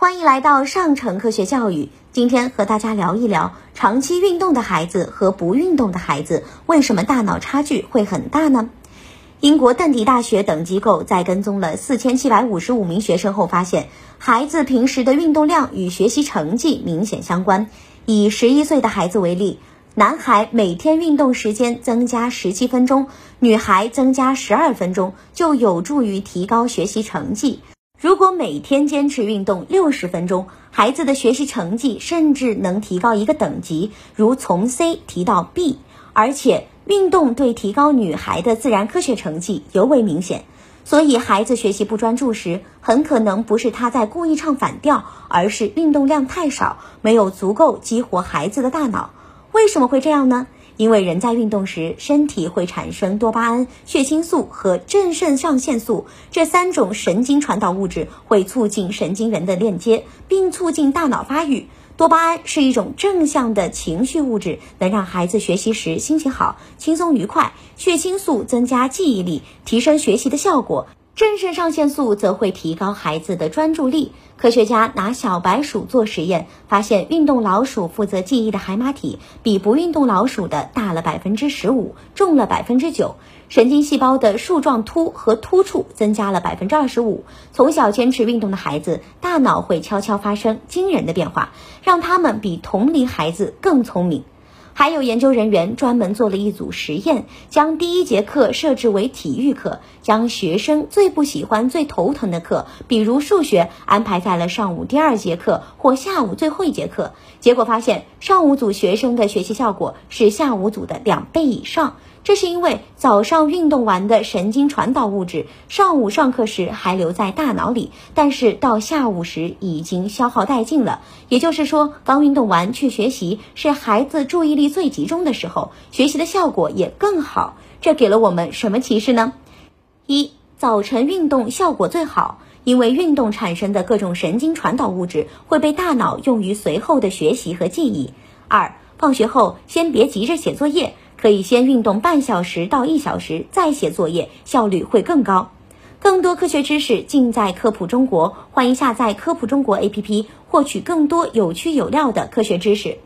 欢迎来到上城科学教育。今天和大家聊一聊，长期运动的孩子和不运动的孩子为什么大脑差距会很大呢？英国邓迪大学等机构在跟踪了四千七百五十五名学生后发现，孩子平时的运动量与学习成绩明显相关。以十一岁的孩子为例，男孩每天运动时间增加十七分钟，女孩增加十二分钟，就有助于提高学习成绩。如果每天坚持运动六十分钟，孩子的学习成绩甚至能提高一个等级，如从 C 提到 B。而且，运动对提高女孩的自然科学成绩尤为明显。所以，孩子学习不专注时，很可能不是他在故意唱反调，而是运动量太少，没有足够激活孩子的大脑。为什么会这样呢？因为人在运动时，身体会产生多巴胺、血清素和正肾上腺素这三种神经传导物质，会促进神经元的链接，并促进大脑发育。多巴胺是一种正向的情绪物质，能让孩子学习时心情好、轻松愉快；血清素增加记忆力，提升学习的效果。正肾上腺素则会提高孩子的专注力。科学家拿小白鼠做实验，发现运动老鼠负责记忆的海马体比不运动老鼠的大了百分之十五，重了百分之九。神经细胞的树状突和突触增加了百分之二十五。从小坚持运动的孩子，大脑会悄悄发生惊人的变化，让他们比同龄孩子更聪明。还有研究人员专门做了一组实验，将第一节课设置为体育课，将学生最不喜欢、最头疼的课，比如数学，安排在了上午第二节课或下午最后一节课。结果发现，上午组学生的学习效果是下午组的两倍以上。这是因为早上运动完的神经传导物质，上午上课时还留在大脑里，但是到下午时已经消耗殆尽了。也就是说，刚运动完去学习是孩子注意力最集中的时候，学习的效果也更好。这给了我们什么启示呢？一、早晨运动效果最好，因为运动产生的各种神经传导物质会被大脑用于随后的学习和记忆。二、放学后先别急着写作业。可以先运动半小时到一小时，再写作业，效率会更高。更多科学知识尽在科普中国，欢迎下载科普中国 APP，获取更多有趣有料的科学知识。